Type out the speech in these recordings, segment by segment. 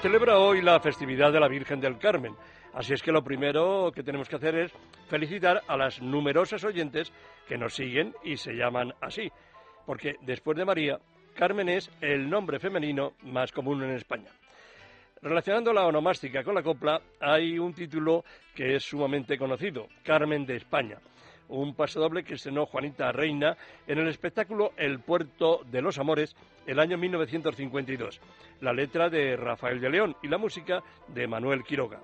Celebra hoy la festividad de la Virgen del Carmen, así es que lo primero que tenemos que hacer es felicitar a las numerosas oyentes que nos siguen y se llaman así, porque después de María, Carmen es el nombre femenino más común en España. Relacionando la onomástica con la copla, hay un título que es sumamente conocido, Carmen de España, un pasodoble que estrenó Juanita Reina en el espectáculo El Puerto de los Amores el año 1952. La letra de Rafael de León y la música de Manuel Quiroga.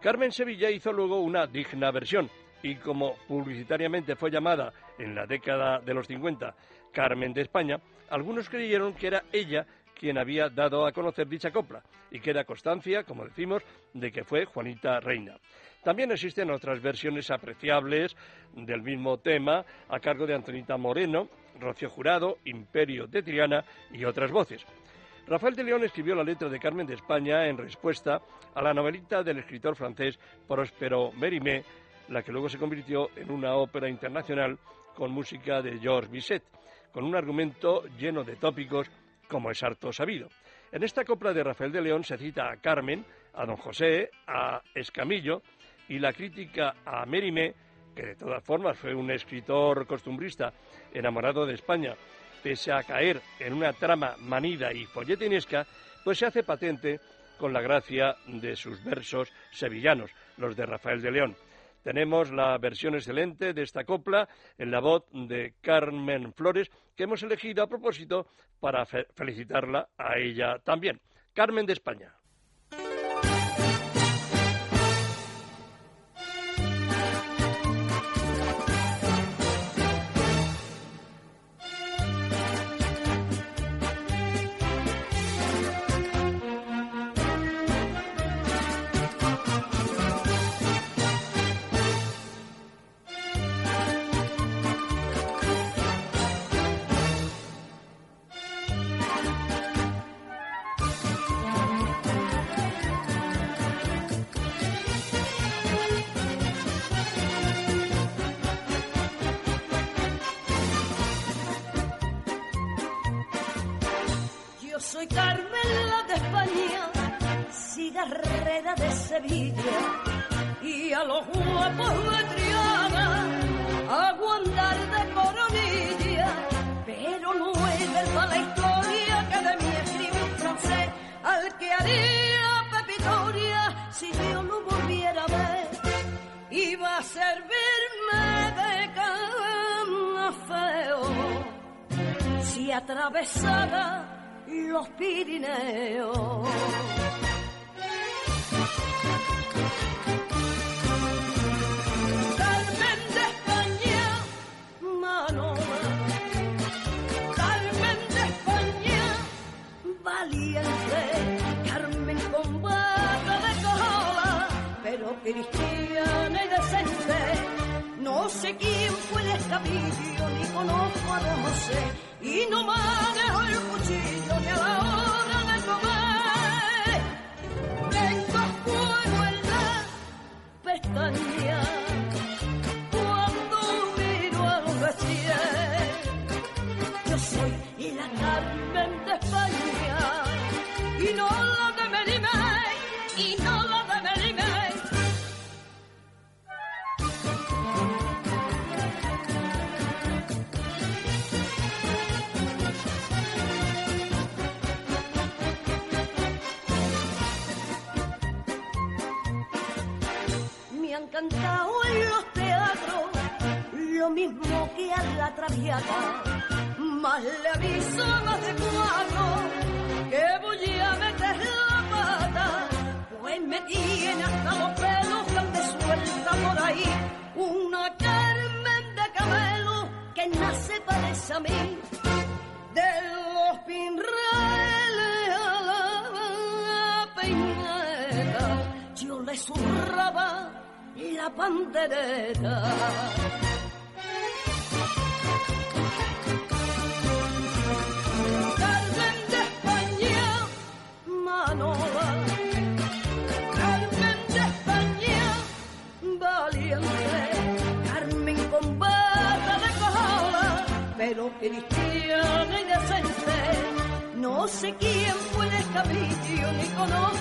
Carmen Sevilla hizo luego una digna versión y como publicitariamente fue llamada en la década de los 50 Carmen de España, algunos creyeron que era ella quien había dado a conocer dicha copla y que era constancia, como decimos, de que fue Juanita Reina. También existen otras versiones apreciables del mismo tema a cargo de Antonita Moreno, Rocío Jurado, Imperio de Triana y otras voces. Rafael de León escribió la letra de Carmen de España en respuesta a la novelita del escritor francés Prospero Mérimée, la que luego se convirtió en una ópera internacional con música de Georges Bizet, con un argumento lleno de tópicos como es harto sabido. En esta copla de Rafael de León se cita a Carmen, a don José, a Escamillo, y la crítica a Mérimée, que de todas formas fue un escritor costumbrista enamorado de España, pese a caer en una trama manida y folletinesca, pues se hace patente con la gracia de sus versos sevillanos, los de Rafael de León. Tenemos la versión excelente de esta copla en la voz de Carmen Flores, que hemos elegido a propósito para felicitarla a ella también. Carmen de España. Y a los guapos de Triana aguantar de coronilla, pero no es para la historia que de mí escribe un francés al que haría pepitoria si yo no volviera a ver. Iba a servirme de feo si atravesara los Pirineos. Y no manejo el cuchillo ni a la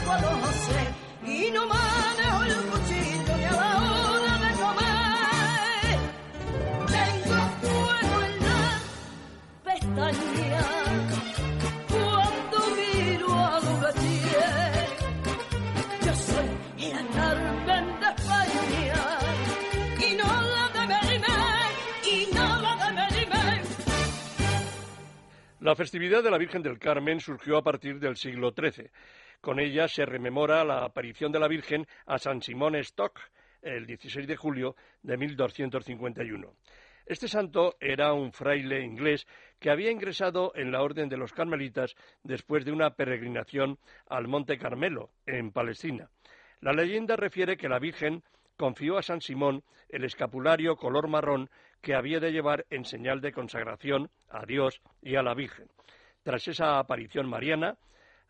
José, y no manejo el cuchillo ni a la hora de comer. Tengo fuego en la pestaña cuando miro a Lugatier. Yo soy la Carmen de España y no la de Merimé, y no la de Merimé. La festividad de la Virgen del Carmen surgió a partir del siglo XIII. Con ella se rememora la aparición de la Virgen a San Simón Stock el 16 de julio de 1251. Este santo era un fraile inglés que había ingresado en la Orden de los Carmelitas después de una peregrinación al Monte Carmelo, en Palestina. La leyenda refiere que la Virgen confió a San Simón el escapulario color marrón que había de llevar en señal de consagración a Dios y a la Virgen. Tras esa aparición mariana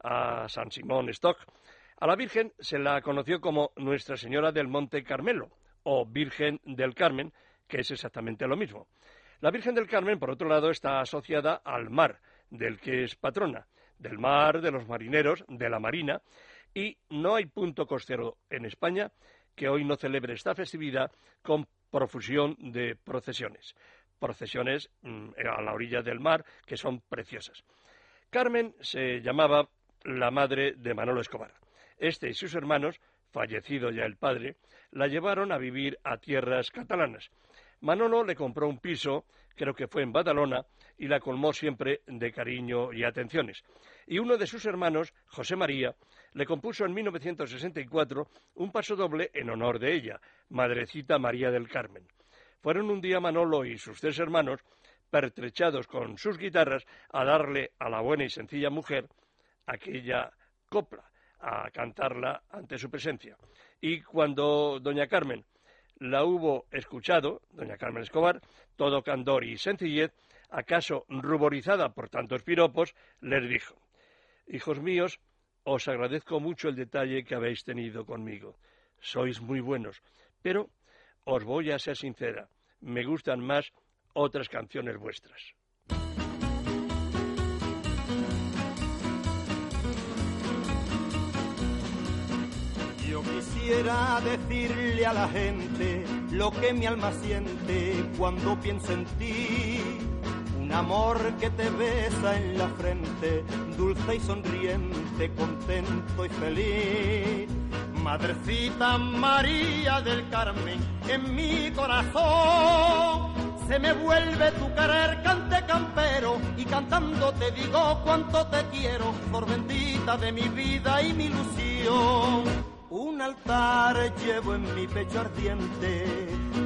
a San Simón Stock, a la Virgen se la conoció como Nuestra Señora del Monte Carmelo o Virgen del Carmen, que es exactamente lo mismo. La Virgen del Carmen, por otro lado, está asociada al mar, del que es patrona, del mar, de los marineros, de la marina, y no hay punto costero en España que hoy no celebre esta festividad con profusión de procesiones. Procesiones mm, a la orilla del mar que son preciosas. Carmen se llamaba la madre de Manolo Escobar. Este y sus hermanos, fallecido ya el padre, la llevaron a vivir a tierras catalanas. Manolo le compró un piso, creo que fue en Badalona, y la colmó siempre de cariño y atenciones. Y uno de sus hermanos, José María, le compuso en 1964 un paso doble en honor de ella, Madrecita María del Carmen. Fueron un día Manolo y sus tres hermanos, pertrechados con sus guitarras, a darle a la buena y sencilla mujer aquella copla, a cantarla ante su presencia. Y cuando doña Carmen la hubo escuchado, doña Carmen Escobar, todo candor y sencillez, acaso ruborizada por tantos piropos, les dijo, Hijos míos, os agradezco mucho el detalle que habéis tenido conmigo. Sois muy buenos, pero os voy a ser sincera, me gustan más otras canciones vuestras. Quisiera decirle a la gente lo que mi alma siente cuando pienso en ti. Un amor que te besa en la frente, dulce y sonriente, contento y feliz. Madrecita María del Carmen, en mi corazón se me vuelve tu querer cante campero y cantando te digo cuánto te quiero, por bendita de mi vida y mi ilusión. Un altar llevo en mi pecho ardiente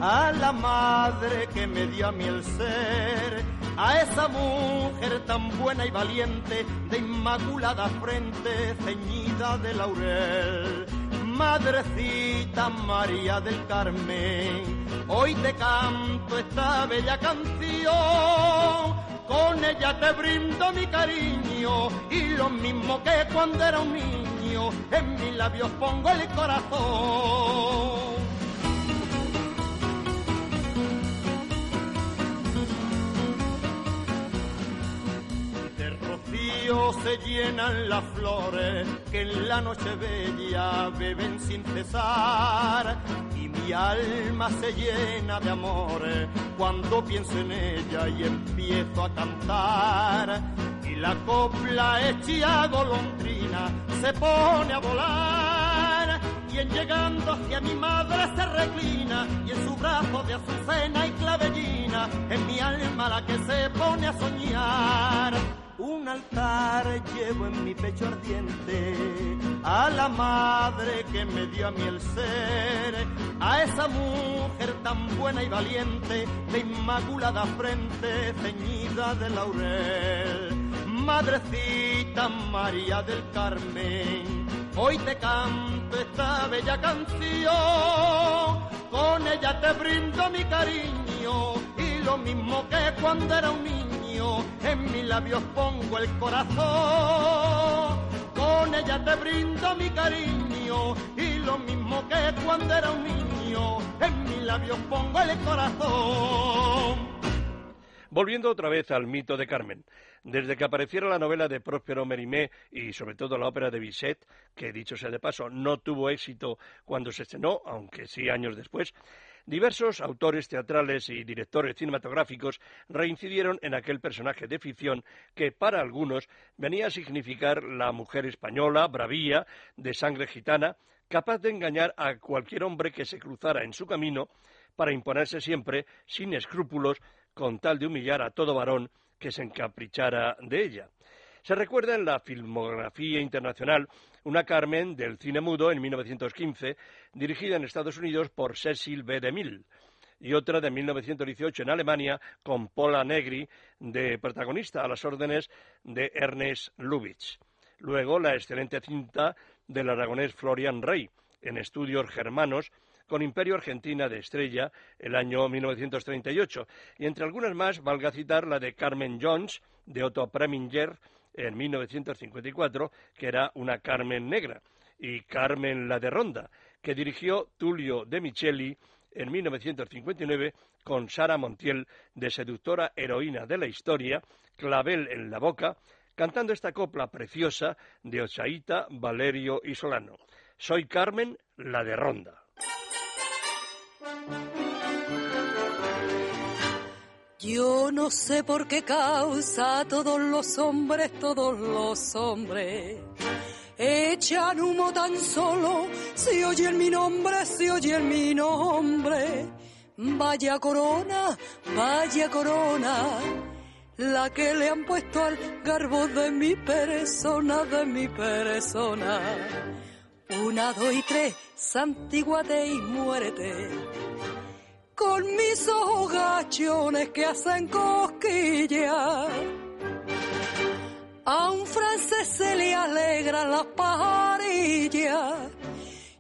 a la madre que me dio a mí el ser, a esa mujer tan buena y valiente, de inmaculada frente, ceñida de laurel. Madrecita María del Carmen, hoy te canto esta bella canción. Con ella te brindo mi cariño y lo mismo que cuando era un niño, en mis labios pongo el corazón. Se llenan las flores que en la noche bella beben sin cesar. Y mi alma se llena de amores cuando pienso en ella y empiezo a cantar. Y la copla hecha golondrina se pone a volar. Y en llegando hacia mi madre se reclina y en su brazo de azucena y clavellina en mi alma la que se pone a soñar un altar llevo en mi pecho ardiente a la madre que me dio a mí el ser, a esa mujer tan buena y valiente, de inmaculada frente, ceñida de laurel. Madrecita María del Carmen, hoy te canto esta bella canción. Con ella te brindo mi cariño y lo mismo que cuando era un niño, en mis labios pongo el corazón. Con ella te brindo mi cariño y lo mismo que cuando era un niño, en mis labios pongo el corazón. Volviendo otra vez al mito de Carmen. Desde que apareciera la novela de Próspero Mérimée y sobre todo la ópera de Bizet, que dicho sea de paso, no tuvo éxito cuando se estrenó, aunque sí años después, diversos autores teatrales y directores cinematográficos reincidieron en aquel personaje de ficción que para algunos venía a significar la mujer española, bravía, de sangre gitana, capaz de engañar a cualquier hombre que se cruzara en su camino para imponerse siempre, sin escrúpulos, con tal de humillar a todo varón que se encaprichara de ella. Se recuerda en la filmografía internacional una Carmen del cine mudo en 1915, dirigida en Estados Unidos por Cecil B. DeMille, y otra de 1918 en Alemania con Paula Negri de protagonista a las órdenes de Ernest Lubitsch. Luego la excelente cinta del aragonés Florian Rey en estudios germanos con Imperio Argentina de Estrella el año 1938. Y entre algunas más, valga citar la de Carmen Jones, de Otto Preminger, en 1954, que era una Carmen negra, y Carmen la de Ronda, que dirigió Tulio de Micheli en 1959 con Sara Montiel, de seductora heroína de la historia, clavel en la boca, cantando esta copla preciosa de Ochaíta, Valerio y Solano. Soy Carmen, la de Ronda. Yo no sé por qué causa todos los hombres, todos los hombres echan humo tan solo si oyen mi nombre, si oyen mi nombre. Vaya corona, vaya corona, la que le han puesto al garbo de mi persona, de mi persona. Una, dos y tres, santiguate y muérete con mis ojos gachones que hacen cosquillas. A un francés se le alegran las pajarillas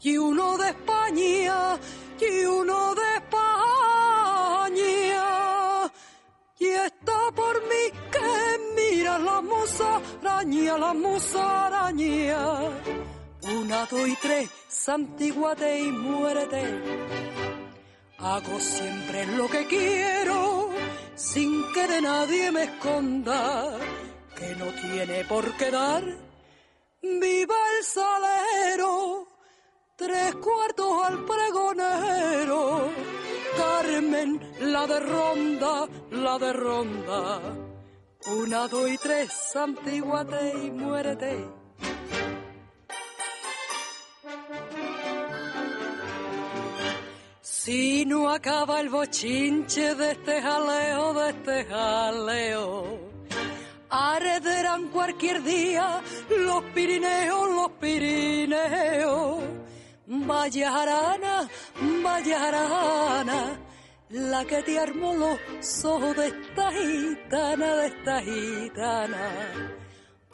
y uno de España y uno de España. Y está por mí que mira la musaraña, la musaraña. Una, dos y tres, santiguate y muérete Hago siempre lo que quiero, sin que de nadie me esconda, que no tiene por qué dar. Viva el salero, tres cuartos al pregonero. Carmen, la de ronda, la de ronda. Una, dos y tres, santiguate y muérete Si no acaba el bochinche de este jaleo, de este jaleo, arderán cualquier día los Pirineos, los Pirineos. Vaya jarana, vaya jarana, la que te armó los ojos de esta gitana, de esta gitana.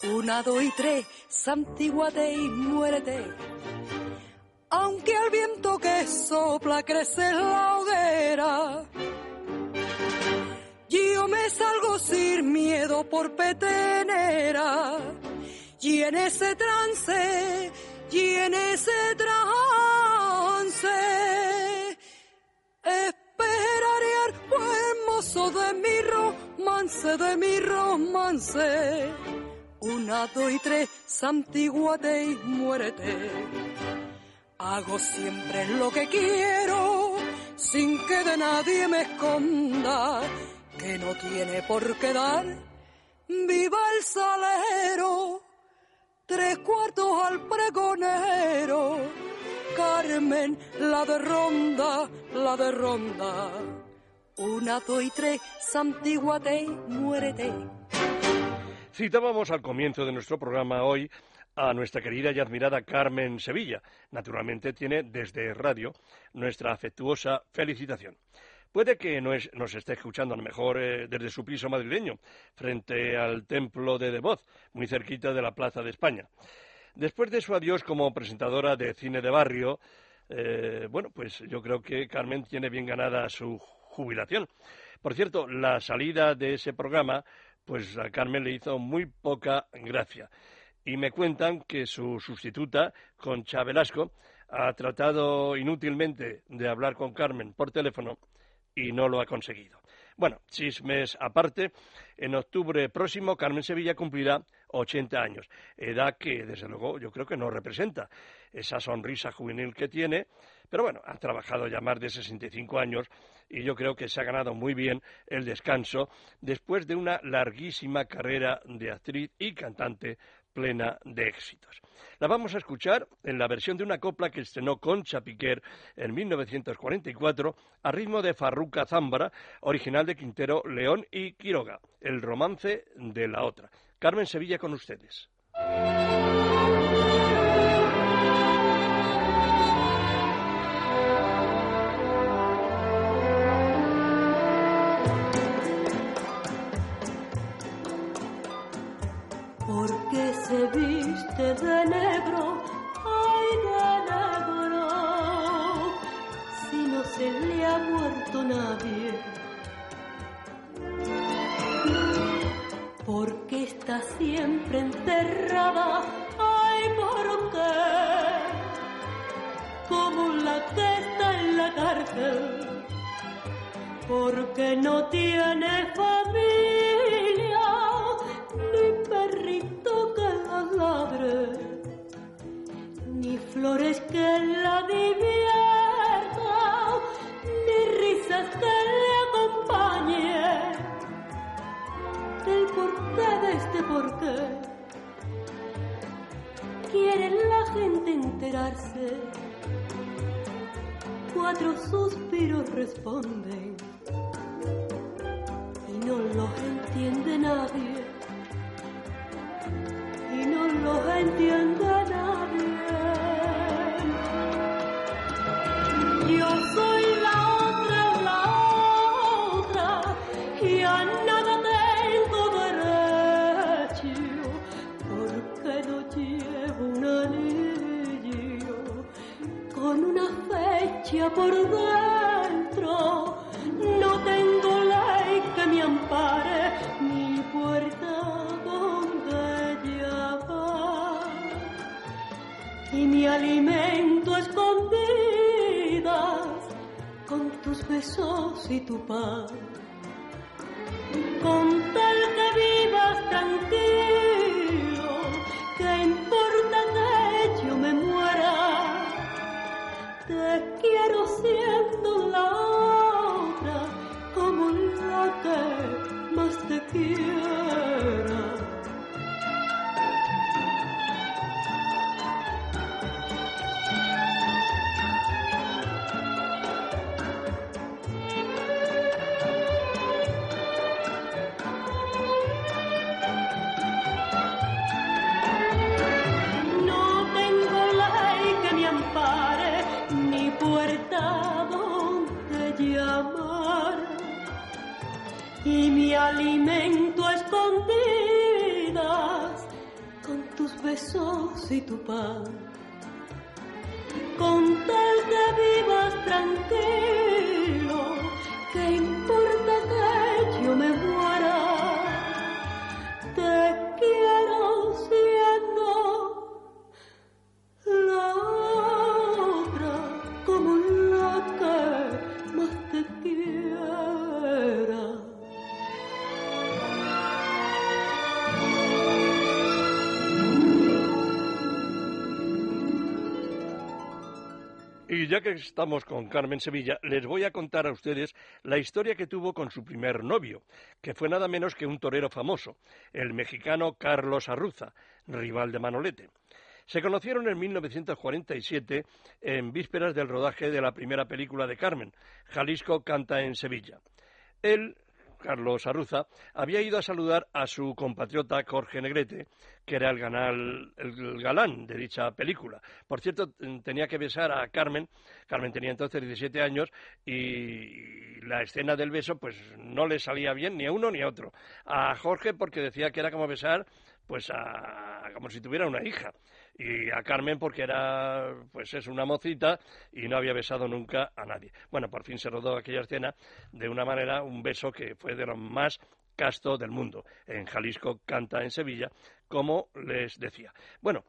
Una, dos y tres, santiguate y muérete aunque al viento que sopla crece la hoguera. Yo me salgo sin miedo por petenera, y en ese trance, y en ese trance, esperaré al buen mozo de mi romance, de mi romance. Una, dos y tres, santiguate y muérete Hago siempre lo que quiero, sin que de nadie me esconda, que no tiene por qué dar. Viva el salero, tres cuartos al pregonero. Carmen, la de ronda, la de ronda. Una, dos y tres, santiguate, muérete. Citábamos al comienzo de nuestro programa hoy a nuestra querida y admirada Carmen Sevilla. Naturalmente tiene desde radio nuestra afectuosa felicitación. Puede que nos esté escuchando a lo mejor eh, desde su piso madrileño, frente al templo de Devoz, muy cerquita de la Plaza de España. Después de su adiós como presentadora de cine de barrio, eh, bueno, pues yo creo que Carmen tiene bien ganada su jubilación. Por cierto, la salida de ese programa, pues a Carmen le hizo muy poca gracia. Y me cuentan que su sustituta, Concha Velasco, ha tratado inútilmente de hablar con Carmen por teléfono y no lo ha conseguido. Bueno, chismes aparte, en octubre próximo Carmen Sevilla cumplirá 80 años, edad que desde luego yo creo que no representa esa sonrisa juvenil que tiene, pero bueno, ha trabajado ya más de 65 años y yo creo que se ha ganado muy bien el descanso después de una larguísima carrera de actriz y cantante plena de éxitos. La vamos a escuchar en la versión de una copla que estrenó Concha Piquer en 1944 a ritmo de Farruca Zambra, original de Quintero, León y Quiroga, el romance de la otra. Carmen Sevilla con ustedes. De negro, ay de negro, si no se le ha muerto nadie. Porque está siempre enterrada, ay por qué, como la que en la cárcel. Porque no tiene Y mi alimento escondidas con tus besos y tu pan. Con tal que vivas tranquilo, Y ya que estamos con Carmen Sevilla, les voy a contar a ustedes la historia que tuvo con su primer novio, que fue nada menos que un torero famoso, el mexicano Carlos Arruza, rival de Manolete. Se conocieron en 1947 en vísperas del rodaje de la primera película de Carmen, Jalisco canta en Sevilla. Él, Carlos Arruza, había ido a saludar a su compatriota Jorge Negrete, que era el, ganal- el galán de dicha película. Por cierto, tenía que besar a Carmen. Carmen tenía entonces 17 años y la escena del beso pues no le salía bien ni a uno ni a otro. A Jorge porque decía que era como besar pues a, como si tuviera una hija. Y a Carmen porque era, pues es una mocita y no había besado nunca a nadie. Bueno, por fin se rodó aquella escena de una manera, un beso que fue de lo más casto del mundo. En Jalisco canta en Sevilla, como les decía. Bueno,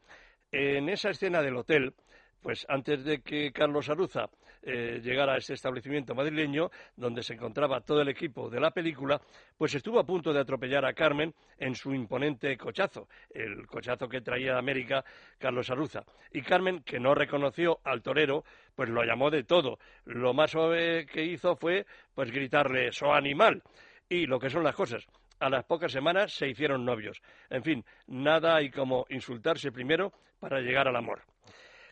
en esa escena del hotel, pues antes de que Carlos Aruza eh, llegara a ese establecimiento madrileño donde se encontraba todo el equipo de la película, pues estuvo a punto de atropellar a Carmen en su imponente cochazo, el cochazo que traía de América Carlos Aruza. Y Carmen, que no reconoció al torero, pues lo llamó de todo. Lo más suave que hizo fue pues gritarle «so animal» y lo que son las cosas. A las pocas semanas se hicieron novios. En fin, nada hay como insultarse primero para llegar al amor.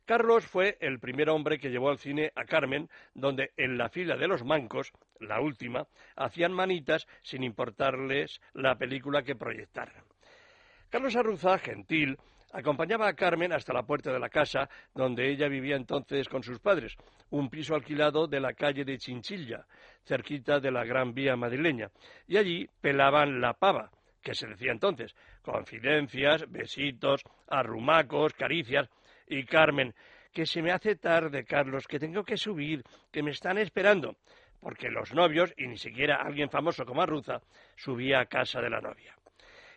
Carlos fue el primer hombre que llevó al cine a Carmen, donde en la fila de los mancos, la última, hacían manitas sin importarles la película que proyectaran. Carlos Arruza, gentil, acompañaba a Carmen hasta la puerta de la casa donde ella vivía entonces con sus padres, un piso alquilado de la calle de Chinchilla, cerquita de la Gran Vía madrileña, y allí pelaban la pava, que se decía entonces, confidencias, besitos, arrumacos, caricias, y Carmen, que se me hace tarde, Carlos, que tengo que subir, que me están esperando, porque los novios, y ni siquiera alguien famoso como Arruza, subía a casa de la novia.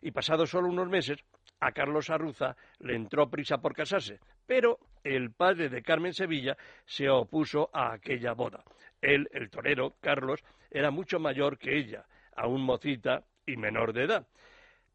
Y pasados solo unos meses, a Carlos Arruza le entró prisa por casarse, pero el padre de Carmen Sevilla se opuso a aquella boda. Él, el torero, Carlos, era mucho mayor que ella, aún mocita y menor de edad.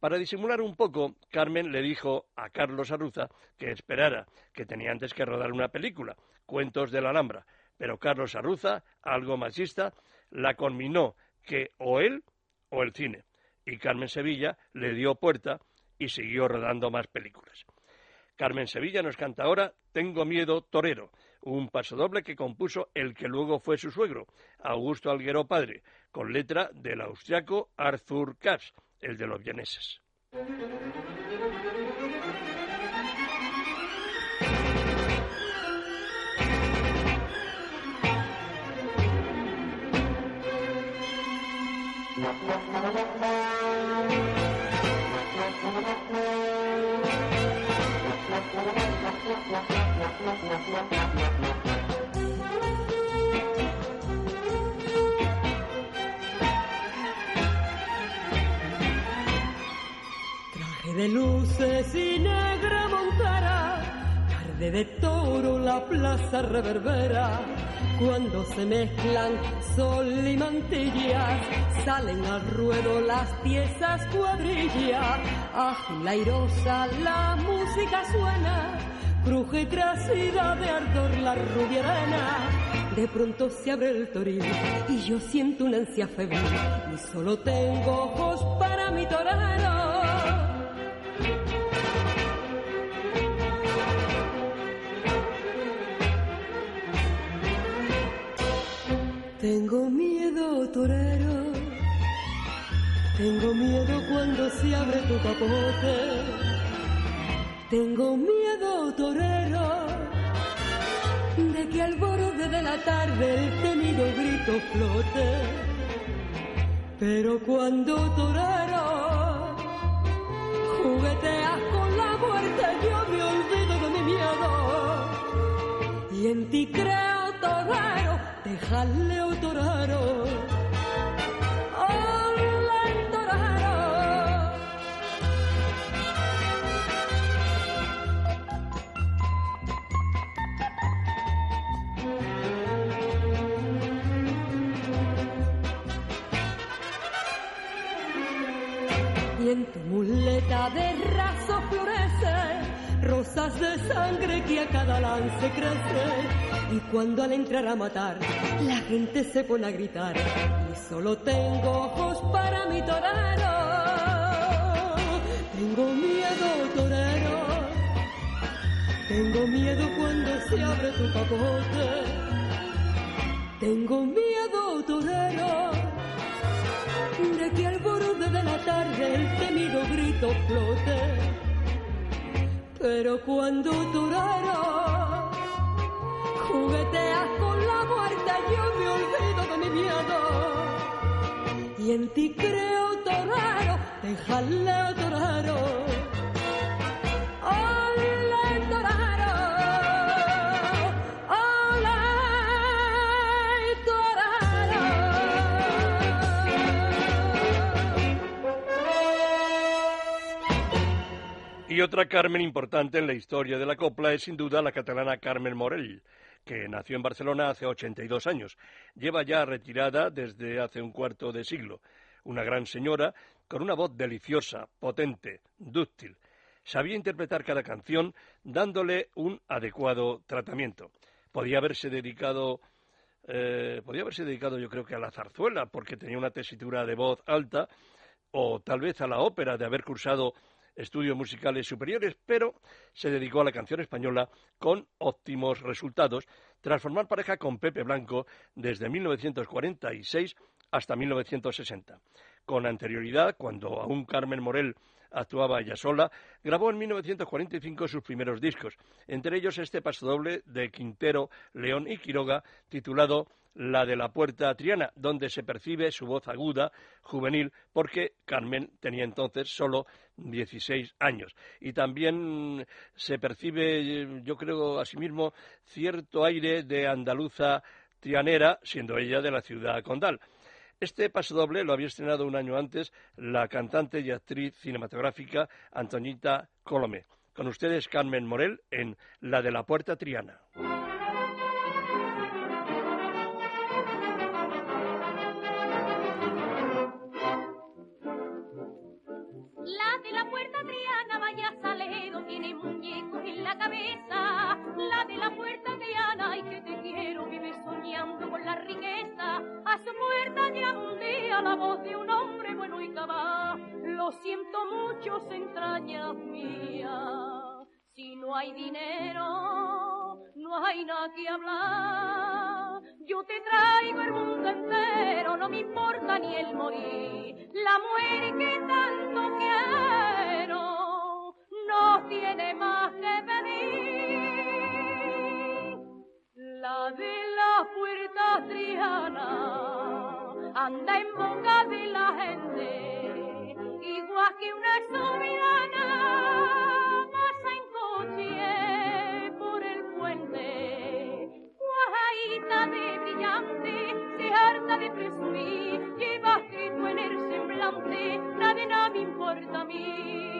Para disimular un poco, Carmen le dijo a Carlos Arruza que esperara, que tenía antes que rodar una película, Cuentos de la Alhambra. Pero Carlos Arruza, algo machista, la conminó que o él o el cine. Y Carmen Sevilla le dio puerta y siguió rodando más películas. Carmen Sevilla nos canta ahora Tengo miedo torero, un pasodoble que compuso el que luego fue su suegro, Augusto Alguero Padre, con letra del austriaco Arthur Katz el de los vieneses. Plaza reverbera. Cuando se mezclan sol y mantillas, salen al ruedo las piezas cuadrillas. Ágil, airosa, la música suena, cruje trasida de ardor la rubia arena. De pronto se abre el toril y yo siento una ansia febril y solo tengo ojos para mi torero. Cuando se abre tu capote. Tengo miedo, torero, de que al borde de la tarde el temido grito flote. Pero cuando torero jugueteas con la muerte, yo me olvido de mi miedo. Y en ti creo, torero déjale torero. En tu muleta de raso florece rosas de sangre que a cada lance crece y cuando al entrar a matar, la gente se pone a gritar. Y solo tengo ojos para mi torero. Tengo miedo, torero. Tengo miedo cuando se abre tu capote. Tengo miedo, torero. Que al borde de la tarde el temido grito flote. Pero cuando torero jugueteas con la muerte, yo me olvido de mi miedo. Y en ti creo, torero, déjale, torero. Y otra Carmen importante en la historia de la copla es sin duda la catalana Carmen Morell, que nació en Barcelona hace 82 años. Lleva ya retirada desde hace un cuarto de siglo. Una gran señora con una voz deliciosa, potente, dúctil. Sabía interpretar cada canción dándole un adecuado tratamiento. Podía haberse dedicado eh, podía haberse dedicado yo creo que a la zarzuela, porque tenía una tesitura de voz alta, o tal vez a la ópera de haber cursado estudios musicales superiores, pero se dedicó a la canción española con óptimos resultados, tras formar pareja con Pepe Blanco desde 1946 hasta 1960. Con anterioridad, cuando aún Carmen Morel actuaba ella sola, grabó en 1945 sus primeros discos, entre ellos este pasodoble de Quintero, León y Quiroga, titulado La de la Puerta Triana, donde se percibe su voz aguda, juvenil, porque Carmen tenía entonces solo 16 años. Y también se percibe, yo creo, asimismo, cierto aire de andaluza trianera, siendo ella de la ciudad condal. Este pasodoble lo había estrenado un año antes la cantante y actriz cinematográfica Antonita Colomé. Con ustedes Carmen Morel en La de la Puerta Triana. La voz de un hombre bueno y cabal. Lo siento mucho, entrañas mía. Si no hay dinero, no hay nada que hablar. Yo te traigo el mundo entero, no me importa ni el morir. La muerte que tanto quiero no tiene más que pedir. La de la puerta triana anda en boca de la gente, igual que una soberana pasa en coche por el puente. Guajaita de brillante, se harta de presumir, lleva escrito en el semblante, nada de nada me importa a mí.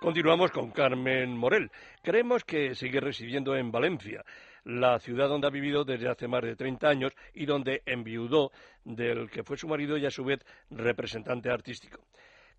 Continuamos con Carmen Morel. Creemos que sigue residiendo en Valencia, la ciudad donde ha vivido desde hace más de 30 años y donde enviudó del que fue su marido y a su vez representante artístico.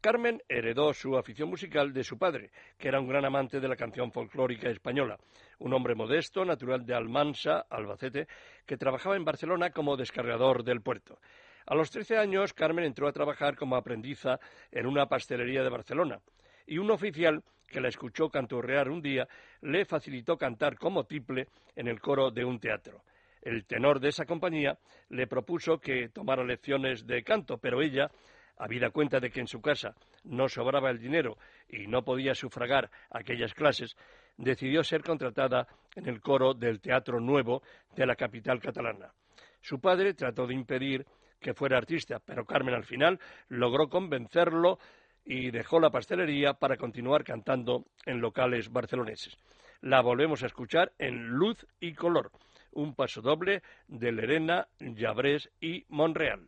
Carmen heredó su afición musical de su padre, que era un gran amante de la canción folclórica española, un hombre modesto, natural de Almansa, Albacete, que trabajaba en Barcelona como descargador del puerto. A los 13 años, Carmen entró a trabajar como aprendiza en una pastelería de Barcelona y un oficial que la escuchó canturrear un día le facilitó cantar como tiple en el coro de un teatro. El tenor de esa compañía le propuso que tomara lecciones de canto, pero ella, habida cuenta de que en su casa no sobraba el dinero y no podía sufragar aquellas clases, decidió ser contratada en el coro del Teatro Nuevo de la capital catalana. Su padre trató de impedir que fuera artista, pero Carmen al final logró convencerlo y dejó la pastelería para continuar cantando en locales barceloneses. La volvemos a escuchar en Luz y Color, un paso doble de Lerena, Llabrés y Monreal.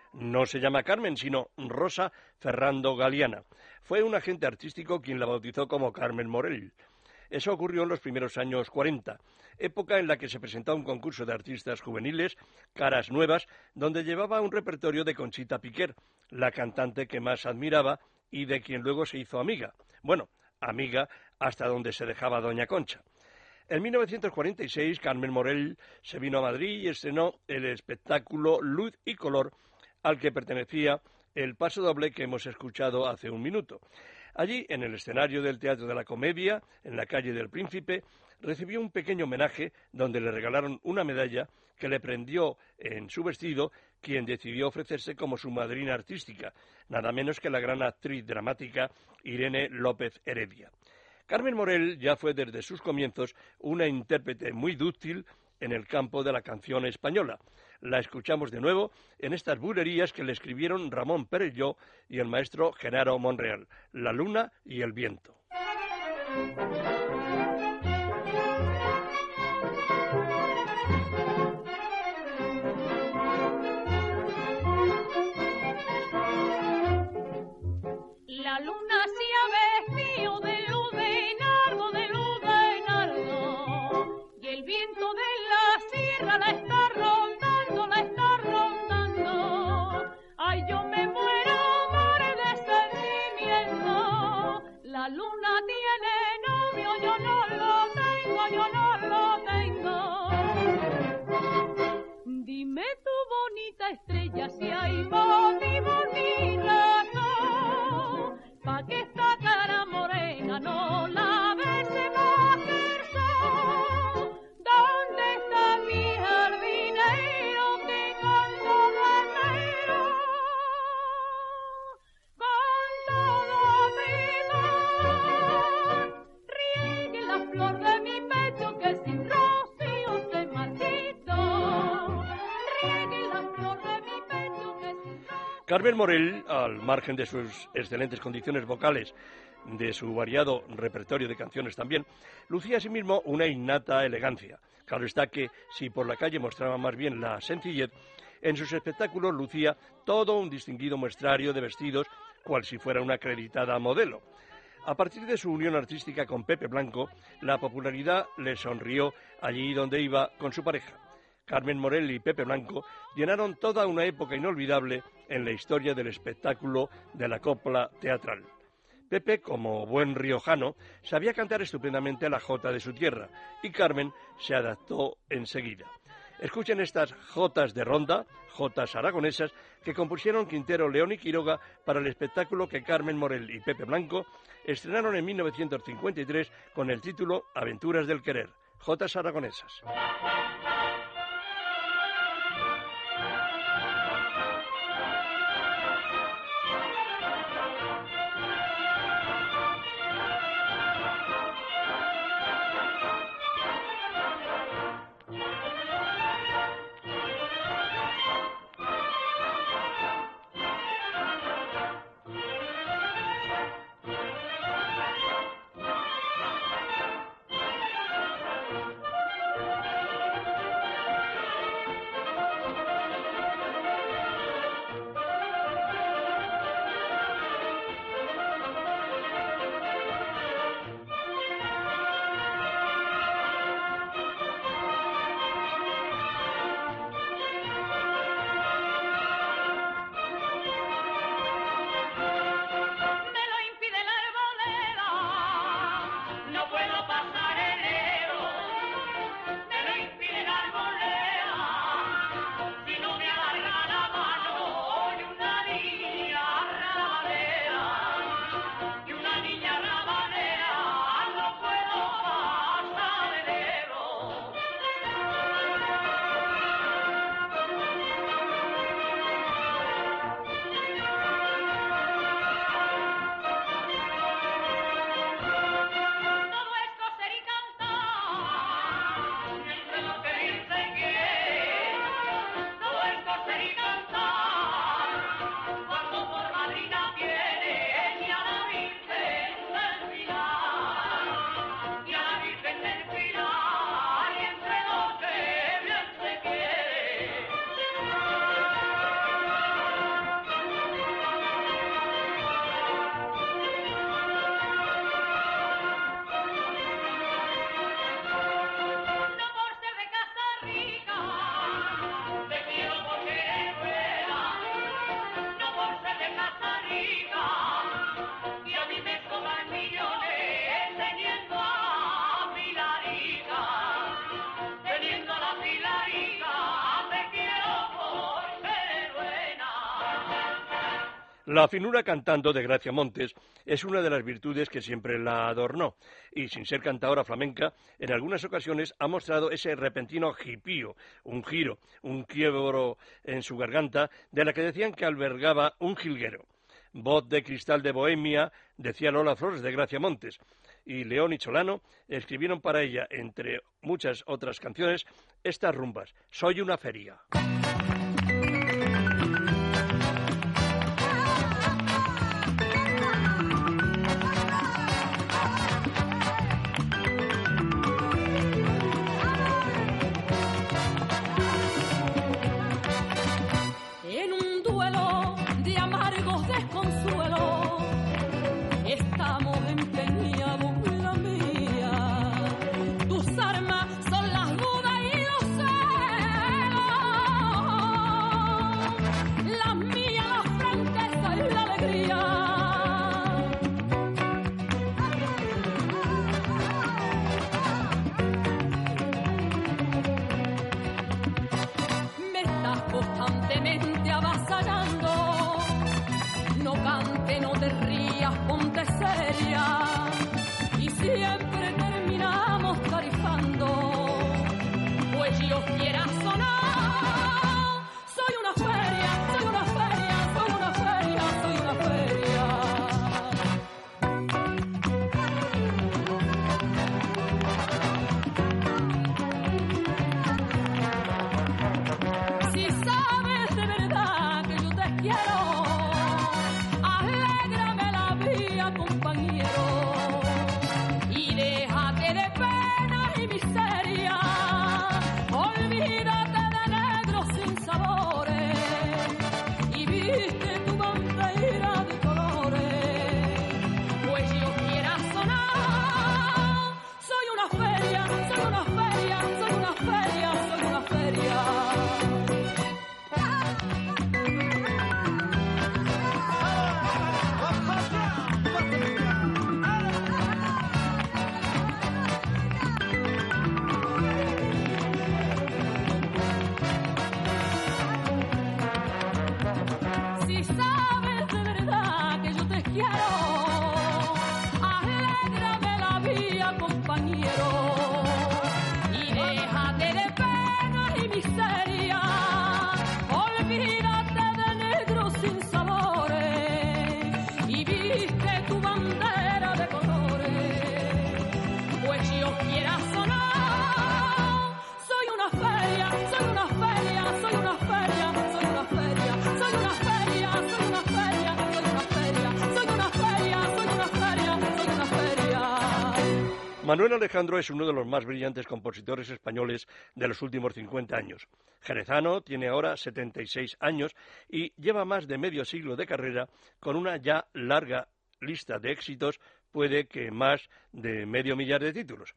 no se llama Carmen, sino Rosa Ferrando Galeana. Fue un agente artístico quien la bautizó como Carmen Morel. Eso ocurrió en los primeros años 40, época en la que se presentó un concurso de artistas juveniles, Caras Nuevas, donde llevaba un repertorio de Conchita Piquer, la cantante que más admiraba y de quien luego se hizo amiga. Bueno, amiga hasta donde se dejaba Doña Concha. En 1946, Carmen Morel se vino a Madrid y estrenó el espectáculo Luz y Color, al que pertenecía el paso doble que hemos escuchado hace un minuto. Allí, en el escenario del Teatro de la Comedia, en la calle del Príncipe, recibió un pequeño homenaje donde le regalaron una medalla que le prendió en su vestido quien decidió ofrecerse como su madrina artística, nada menos que la gran actriz dramática Irene López Heredia. Carmen Morel ya fue desde sus comienzos una intérprete muy dúctil en el campo de la canción española. La escuchamos de nuevo en estas bulerías que le escribieron Ramón Perelló y el maestro Genaro Monreal, La luna y el viento. Bonita estrella si hay motivo ni Carmen Morel, al margen de sus excelentes condiciones vocales, de su variado repertorio de canciones también, lucía asimismo una innata elegancia. Claro está que, si por la calle mostraba más bien la sencillez, en sus espectáculos lucía todo un distinguido muestrario de vestidos, cual si fuera una acreditada modelo. A partir de su unión artística con Pepe Blanco, la popularidad le sonrió allí donde iba con su pareja. Carmen Morel y Pepe Blanco llenaron toda una época inolvidable en la historia del espectáculo de la copla teatral. Pepe, como buen riojano, sabía cantar estupendamente la jota de su tierra y Carmen se adaptó enseguida. Escuchen estas jotas de ronda, jotas aragonesas, que compusieron Quintero, León y Quiroga para el espectáculo que Carmen Morel y Pepe Blanco estrenaron en 1953 con el título Aventuras del Querer. Jotas aragonesas. La finura cantando de Gracia Montes es una de las virtudes que siempre la adornó y sin ser cantadora flamenca, en algunas ocasiones ha mostrado ese repentino jipío, un giro, un quiebro en su garganta de la que decían que albergaba un jilguero. Voz de cristal de Bohemia, decía Lola Flores de Gracia Montes, y León y Cholano escribieron para ella, entre muchas otras canciones, estas rumbas. Soy una feria. Manuel Alejandro es uno de los más brillantes compositores españoles de los últimos 50 años. Jerezano tiene ahora 76 años y lleva más de medio siglo de carrera con una ya larga lista de éxitos, puede que más de medio millar de títulos.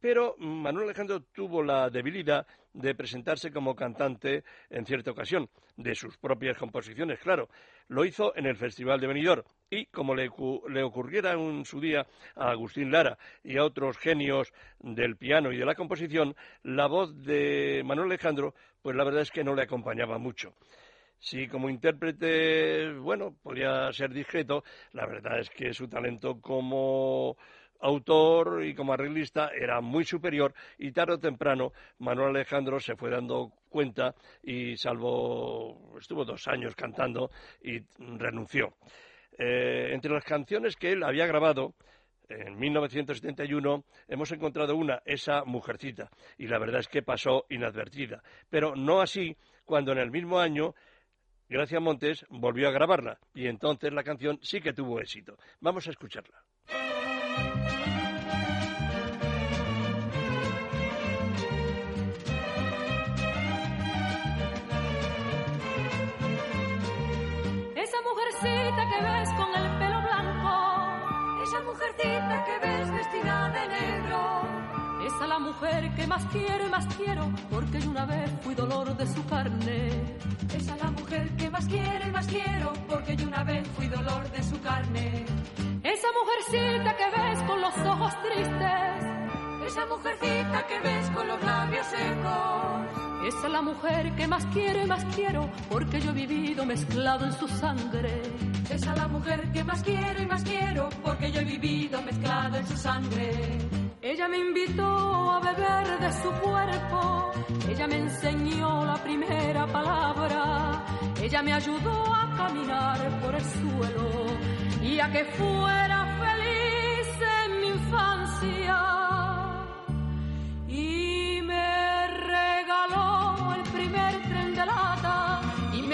Pero Manuel Alejandro tuvo la debilidad de presentarse como cantante en cierta ocasión, de sus propias composiciones, claro. Lo hizo en el Festival de Benidorm y, como le, le ocurriera en su día a Agustín Lara y a otros genios del piano y de la composición, la voz de Manuel Alejandro, pues la verdad es que no le acompañaba mucho. Si como intérprete, bueno, podría ser discreto, la verdad es que su talento como autor y como arreglista era muy superior y tarde o temprano Manuel Alejandro se fue dando cuenta y salvo estuvo dos años cantando y renunció. Eh, entre las canciones que él había grabado en 1971 hemos encontrado una, esa mujercita, y la verdad es que pasó inadvertida. Pero no así cuando en el mismo año Gracia Montes volvió a grabarla y entonces la canción sí que tuvo éxito. Vamos a escucharla. Esa mujercita que ves con el pelo blanco, Esa mujercita que ves vestida de negro, esa la mujer que más quiero y más quiero, porque yo una vez fui dolor de su carne. Esa mujercita que ves con los labios secos, Esa es la mujer que más quiero y más quiero, porque yo he vivido mezclado en su sangre. Esa es la mujer que más quiero y más quiero, porque yo he vivido mezclado en su sangre. Ella me invitó a beber de su cuerpo, ella me enseñó la primera palabra, ella me ayudó a caminar por el suelo y a que fuera feliz en mi infancia.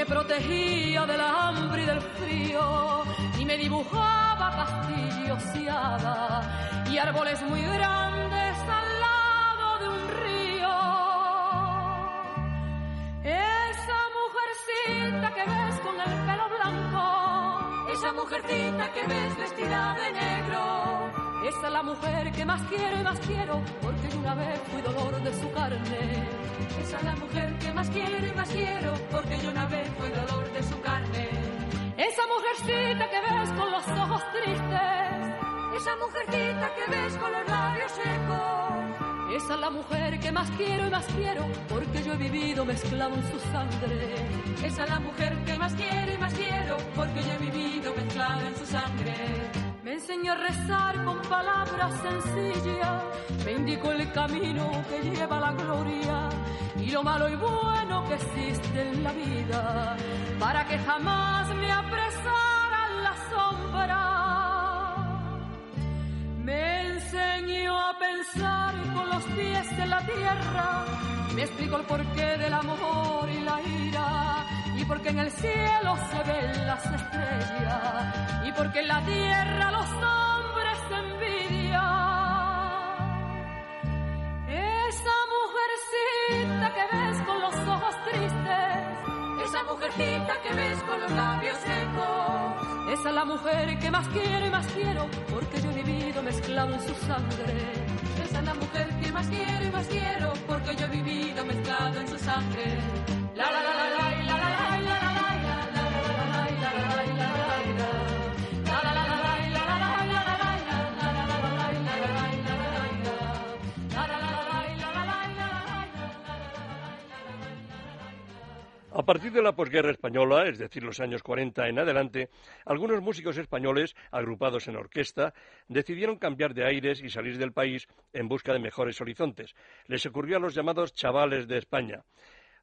Protegía del hambre y del frío y me dibujaba castillos y hadas y árboles muy grandes al lado de un río. Esa mujercita que ves con el pelo blanco, Esa mujercita que ves vestida de negro. Es la mujer que más quiero y más quiero, porque yo una vez fui dolor de su carne. Es la mujer que más quiero y más quiero, porque yo una vez fui dolor de su carne. Esa mujercita que ves con los ojos tristes, Esa mujercita que ves con los labios secos. esa es la mujer que más quiero y más quiero, porque yo he vivido mezclado en su sangre. Esa es la mujer que más quiero y más quiero, porque yo he vivido mezclado en su sangre. Me enseñó a rezar con palabras sencillas, me indicó el camino que lleva a la gloria y lo malo y bueno que existe en la vida, para que jamás me apresaran la sombra. Me enseñó a pensar con los pies en la tierra, me explicó el porqué del amor y la ira, porque en el cielo se ven las estrellas y porque en la tierra los hombres se envidian. Esa mujercita que ves con los ojos tristes, esa mujercita que ves con los labios secos, esa es la mujer que más quiero y más quiero porque yo he vivido mezclado en su sangre. Esa es la mujer que más quiero y más quiero porque yo he vivido mezclado en su sangre. La la la la la. A partir de la posguerra española, es decir, los años 40 en adelante, algunos músicos españoles, agrupados en orquesta, decidieron cambiar de aires y salir del país en busca de mejores horizontes. Les ocurrió a los llamados chavales de España.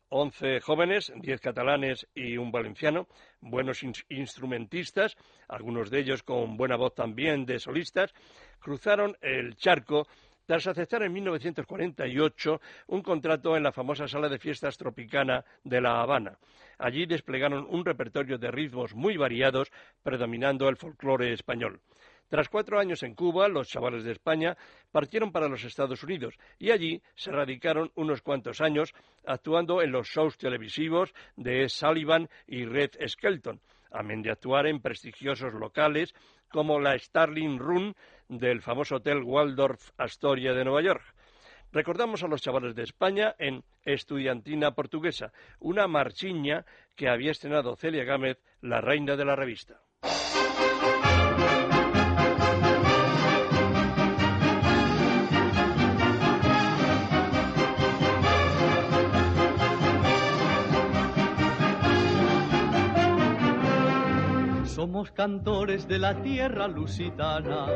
Once jóvenes, diez catalanes y un valenciano, buenos ins- instrumentistas, algunos de ellos con buena voz también de solistas, cruzaron el charco tras aceptar en 1948 un contrato en la famosa sala de fiestas Tropicana de La Habana. Allí desplegaron un repertorio de ritmos muy variados, predominando el folclore español. Tras cuatro años en Cuba, los chavales de España partieron para los Estados Unidos y allí se radicaron unos cuantos años actuando en los shows televisivos de Sullivan y Red Skelton, amén de actuar en prestigiosos locales como la Starling Room del famoso Hotel Waldorf Astoria de Nueva York. Recordamos a los chavales de España en Estudiantina Portuguesa, una marchiña que había estrenado Celia Gámez, la reina de la revista. Somos cantores de la tierra lusitana,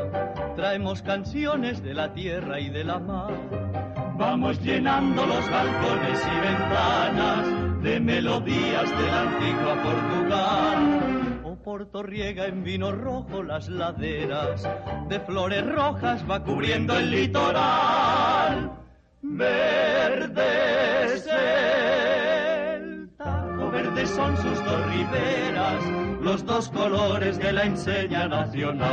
traemos canciones de la tierra y de la mar. Vamos llenando los balcones y ventanas de melodías de la antigua Portugal. O Porto riega en vino rojo las laderas, de flores rojas va cubriendo el litoral. Verde es el Tajo verde son sus dos riberas, los dos colores de la enseña nacional.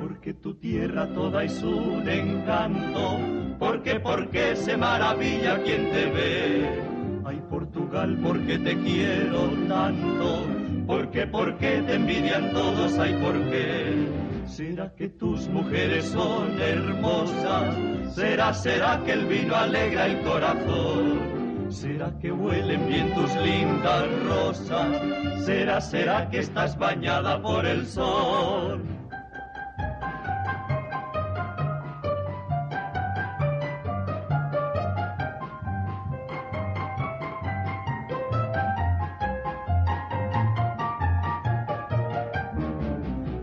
Porque tu tierra toda es un encanto, porque, porque se maravilla quien te ve. Ay, Portugal, porque te quiero tanto, porque, porque te envidian todos, ay, por qué. ¿Será que tus mujeres son hermosas? ¿Será, será que el vino alegra el corazón? ¿Será que huelen bien tus lindas rosas? ¿Será, será que estás bañada por el sol?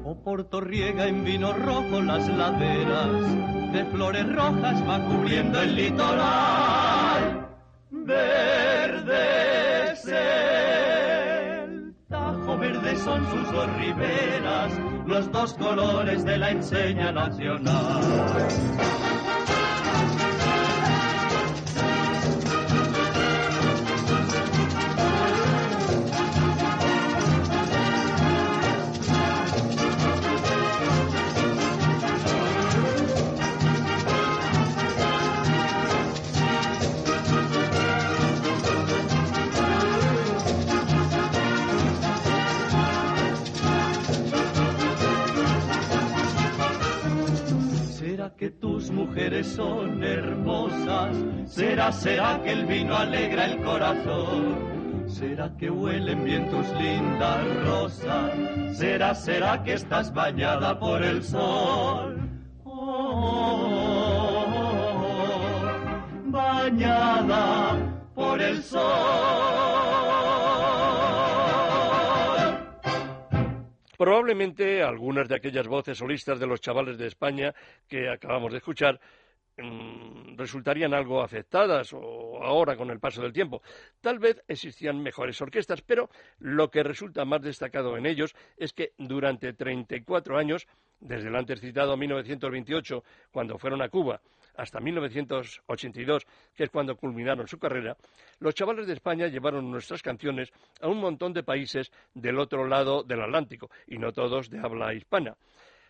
Oh, Porto riega en vino rojo las laderas, de flores rojas va cubriendo el litoral. Verde es el Tajo verde son sus dos riberas, los dos colores de la enseña nacional. Que tus mujeres son hermosas? ¿Será, será que el vino alegra el corazón? ¿Será que huelen bien tus lindas rosas? ¿Será, será que estás bañada por el sol? Oh, bañada por el sol. Probablemente algunas de aquellas voces solistas de los chavales de España que acabamos de escuchar mm, resultarían algo afectadas o ahora con el paso del tiempo. Tal vez existían mejores orquestas, pero lo que resulta más destacado en ellos es que durante 34 años, desde el antes citado 1928, cuando fueron a Cuba, hasta 1982, que es cuando culminaron su carrera, los chavales de España llevaron nuestras canciones a un montón de países del otro lado del Atlántico, y no todos de habla hispana.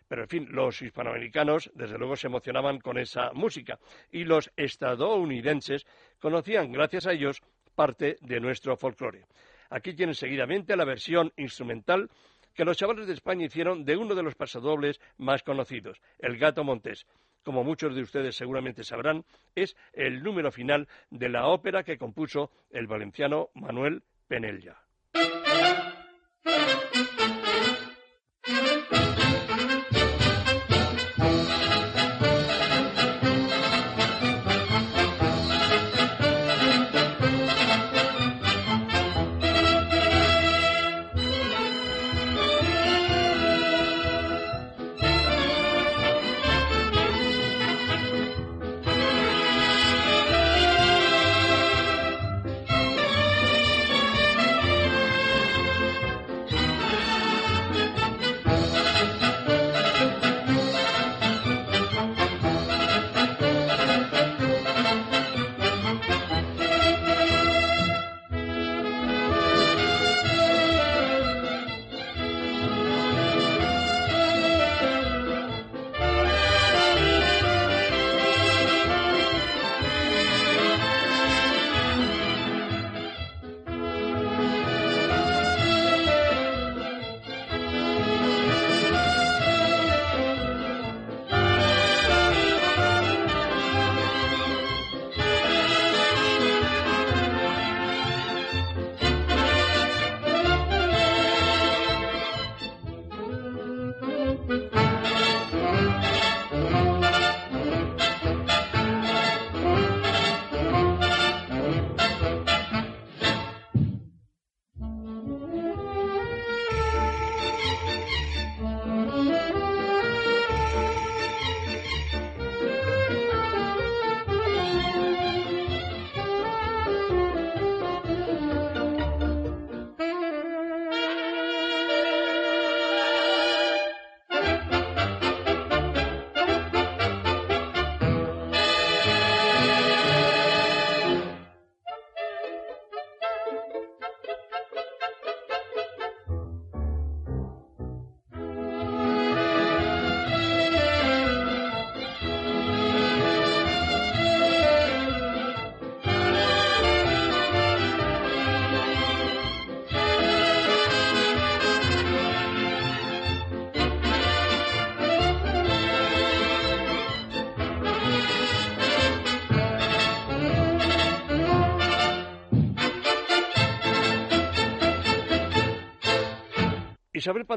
Pero, en fin, los hispanoamericanos, desde luego, se emocionaban con esa música, y los estadounidenses conocían, gracias a ellos, parte de nuestro folclore. Aquí tienen seguidamente la versión instrumental que los chavales de España hicieron de uno de los pasadobles más conocidos, el Gato Montés. Como muchos de ustedes seguramente sabrán, es el número final de la ópera que compuso el valenciano Manuel Penella.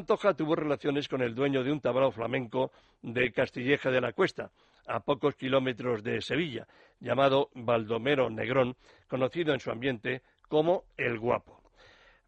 Pantoja tuvo relaciones con el dueño de un tablao flamenco de Castilleja de la Cuesta, a pocos kilómetros de Sevilla, llamado Baldomero Negrón, conocido en su ambiente como El Guapo.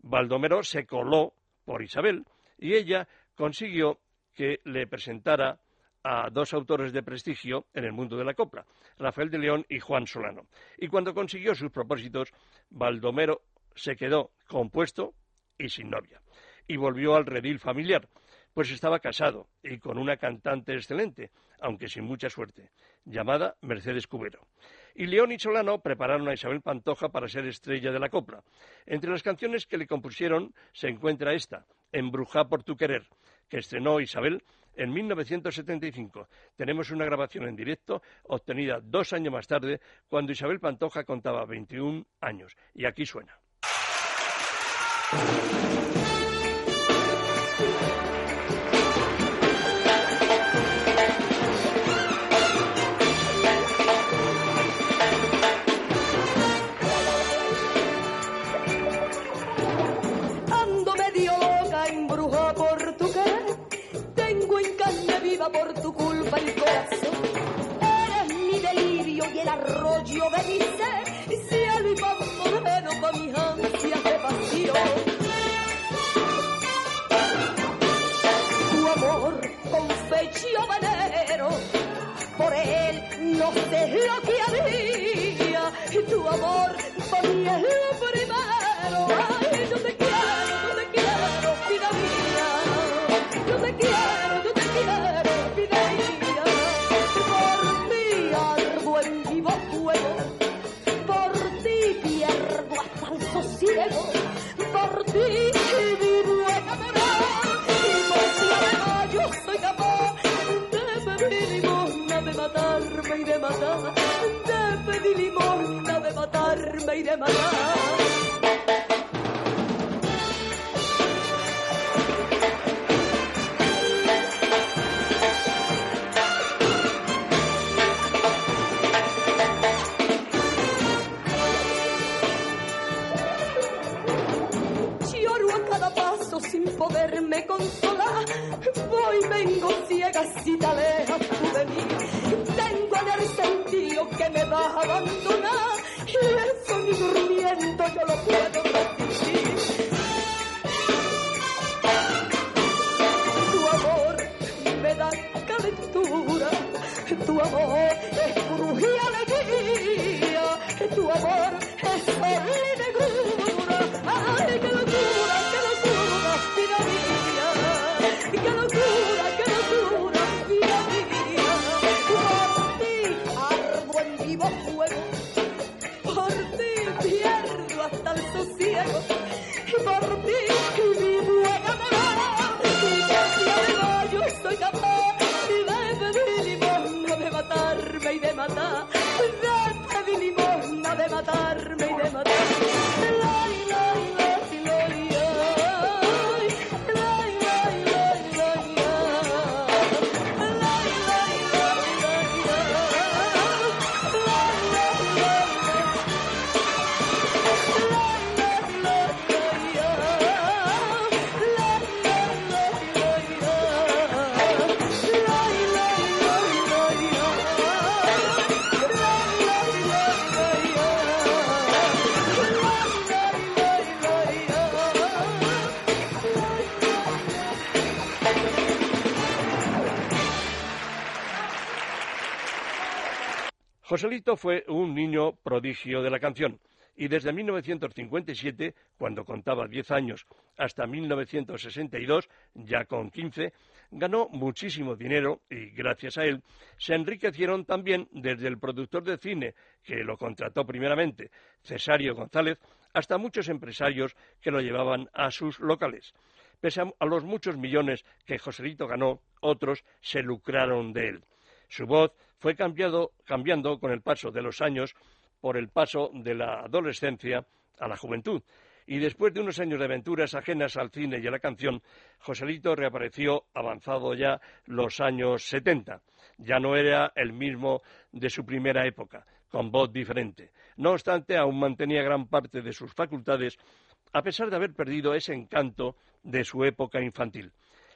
Baldomero se coló por Isabel y ella consiguió que le presentara a dos autores de prestigio en el mundo de la copla, Rafael de León y Juan Solano. Y cuando consiguió sus propósitos, Baldomero se quedó compuesto y sin novia. Y volvió al redil familiar, pues estaba casado y con una cantante excelente, aunque sin mucha suerte, llamada Mercedes Cubero. Y León y Solano prepararon a Isabel Pantoja para ser estrella de la copla. Entre las canciones que le compusieron se encuentra esta, Embruja por tu querer, que estrenó Isabel en 1975. Tenemos una grabación en directo obtenida dos años más tarde, cuando Isabel Pantoja contaba 21 años. Y aquí suena. Joselito fue un niño prodigio de la canción y desde 1957, cuando contaba 10 años, hasta 1962, ya con 15, ganó muchísimo dinero y gracias a él se enriquecieron también desde el productor de cine que lo contrató primeramente, Cesario González, hasta muchos empresarios que lo llevaban a sus locales. Pese a los muchos millones que Joselito ganó, otros se lucraron de él. Su voz fue cambiando con el paso de los años por el paso de la adolescencia a la juventud. Y después de unos años de aventuras ajenas al cine y a la canción, Joselito reapareció avanzado ya los años 70. Ya no era el mismo de su primera época, con voz diferente. No obstante, aún mantenía gran parte de sus facultades, a pesar de haber perdido ese encanto de su época infantil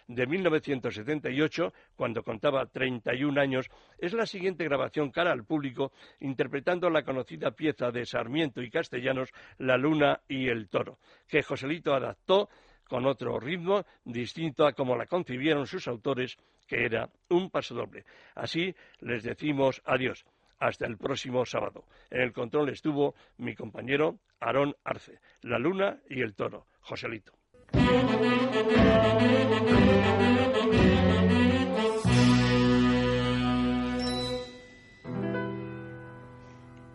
de 1978, cuando contaba 31 años, es la siguiente grabación cara al público, interpretando la conocida pieza de Sarmiento y Castellanos, La Luna y el Toro, que Joselito adaptó con otro ritmo distinto a como la concibieron sus autores, que era un pasodoble. Así les decimos adiós. Hasta el próximo sábado. En el control estuvo mi compañero Aarón Arce, la luna y el toro, Joselito.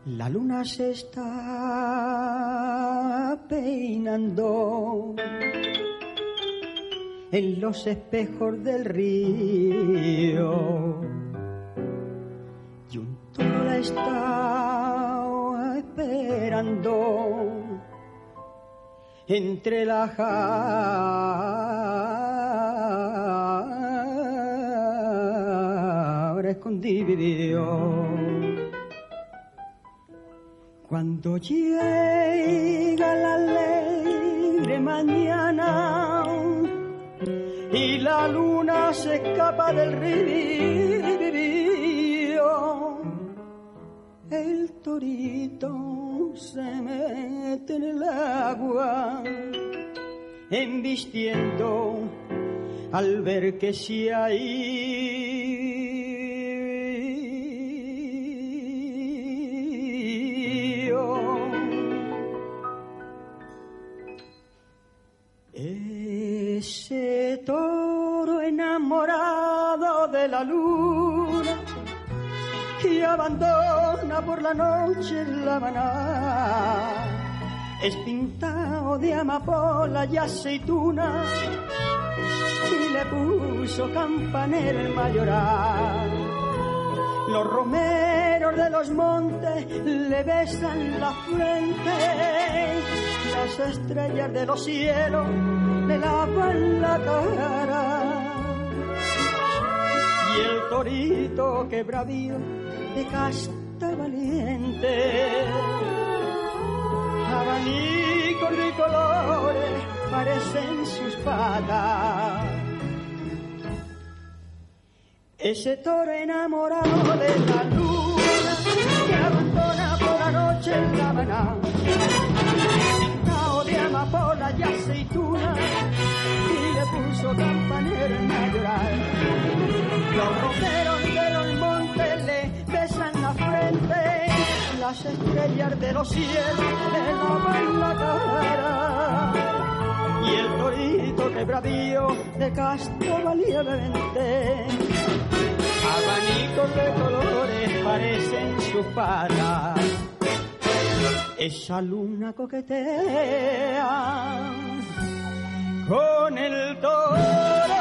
La luna se está peinando en los espejos del río. Y un toro la está esperando entre la jabra escondido. Cuando llega la alegre mañana y la luna se escapa del río, el torito se mete en el agua, embistiendo al ver que si hay ese toro enamorado de la luna y abandona por la noche la maná. Es pintado de amapola y aceituna y le puso campanera el mayoral. Los romeros de los montes le besan la frente, las estrellas de los cielos le lavan la cara. Y el torito que bravío de valiente, abanico de colores parecen sus patas. Ese toro enamorado de la luna que abandona por la noche en la maná. Pintado de amapola y aceituna y le puso campanera en a llorar. Los romeros de los las estrellas de los cielos le lavan la cara y el torito que bravío de casto valiente. Abanicos de colores parecen sus patas. Esa luna coquetea con el toro.